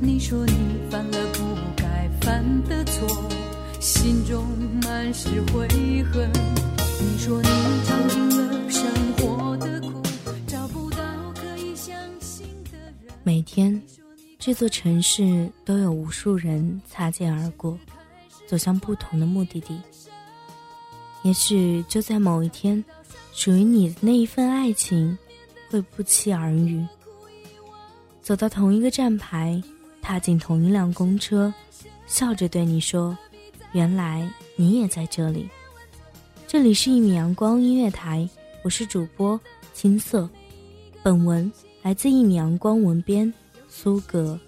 你说你犯了不该犯的错，心中满是悔恨。你说你尝尽了生活的苦，找不到可以相信的人。每天，这座城市都有无数人擦肩而过，走向不同的目的地。也许就在某一天，属于你的那一份爱情，会不期而遇。走到同一个站牌。踏进同一辆公车，笑着对你说：“原来你也在这里。”这里是一米阳光音乐台，我是主播青色。本文来自一米阳光文编苏格。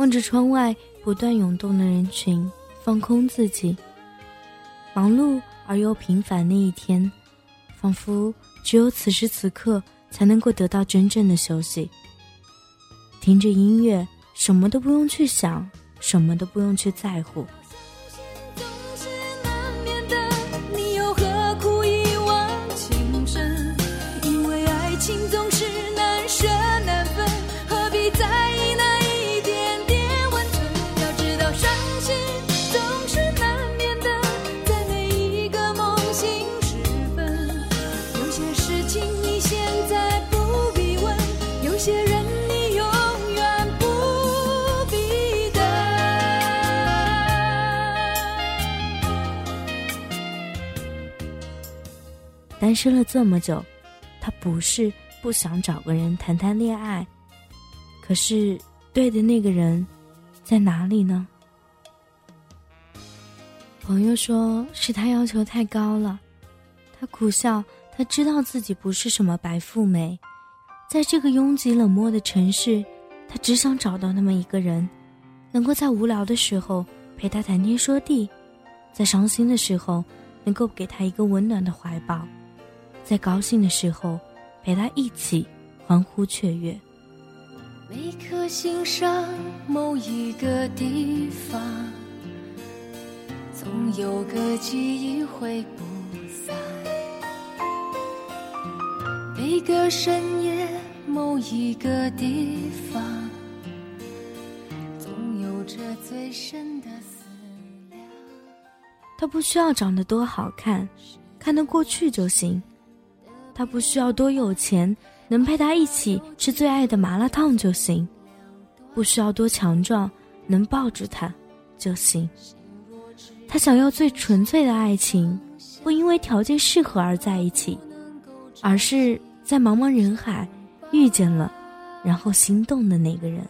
望着窗外不断涌动的人群，放空自己。忙碌而又平凡的一天，仿佛只有此时此刻才能够得到真正的休息。听着音乐，什么都不用去想，什么都不用去在乎。单身了这么久，他不是不想找个人谈谈恋爱，可是对的那个人在哪里呢？朋友说是他要求太高了，他苦笑，他知道自己不是什么白富美，在这个拥挤冷漠的城市，他只想找到那么一个人，能够在无聊的时候陪他谈天说地，在伤心的时候能够给他一个温暖的怀抱。在高兴的时候，陪他一起欢呼雀跃。每颗心上某一个地方，总有个记忆会不散。每个深夜某一个地方，总有着最深的思量。他不需要长得多好看，看得过去就行。他不需要多有钱。能陪他一起吃最爱的麻辣烫就行，不需要多强壮，能抱住他就行。他想要最纯粹的爱情，不因为条件适合而在一起，而是在茫茫人海遇见了，然后心动的那个人。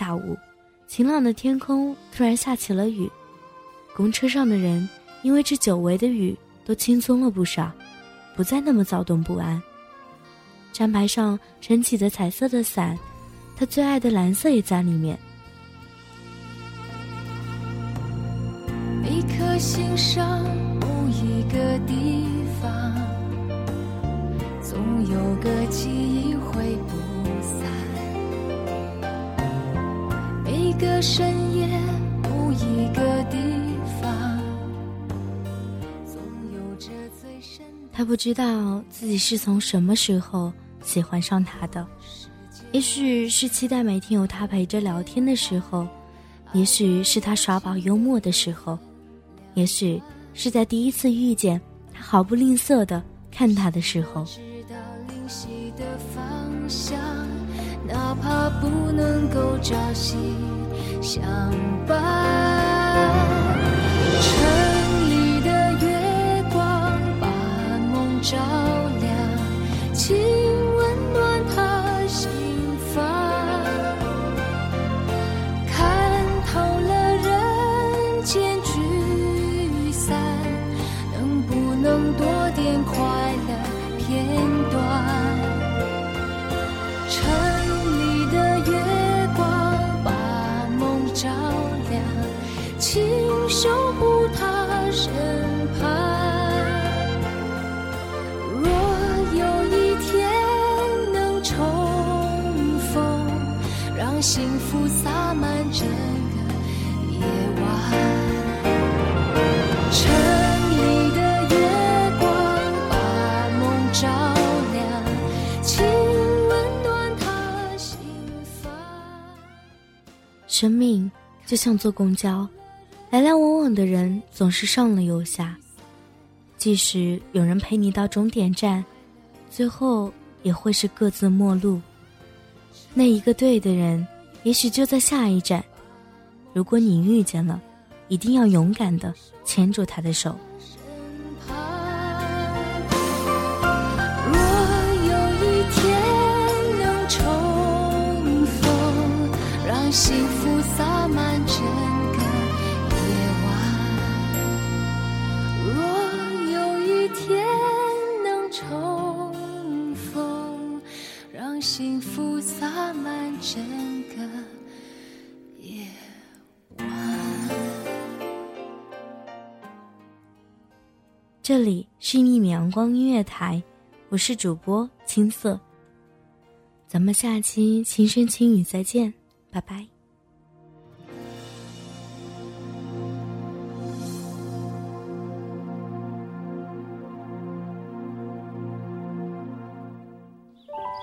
下午，晴朗的天空突然下起了雨，公车上的人因为这久违的雨都轻松了不少，不再那么躁动不安。站牌上撑起的彩色的伞，他最爱的蓝色也在里面。每颗心上某一个地方，总有个记忆会不散。一个深夜，某一个地方，他不知道自己是从什么时候喜欢上他的，也许是期待每天有他陪着聊天的时候，也许是他耍宝幽默的时候，也许是在第一次遇见他毫不吝啬的看他的时候。哪怕不能够朝夕。相伴，城里的月光把梦照让幸福洒满整个夜晚。城里的月光把梦照亮，请温暖他心房。生命就像坐公交。来来往往的人总是上了又下，即使有人陪你到终点站，最后也会是各自陌路。那一个对的人，也许就在下一站。如果你遇见了，一定要勇敢的牵住他的手。若有一天能重逢，让幸福幸福洒满整个夜晚。这里是一米阳光音乐台，我是主播青色。咱们下期轻声轻语再见，拜拜。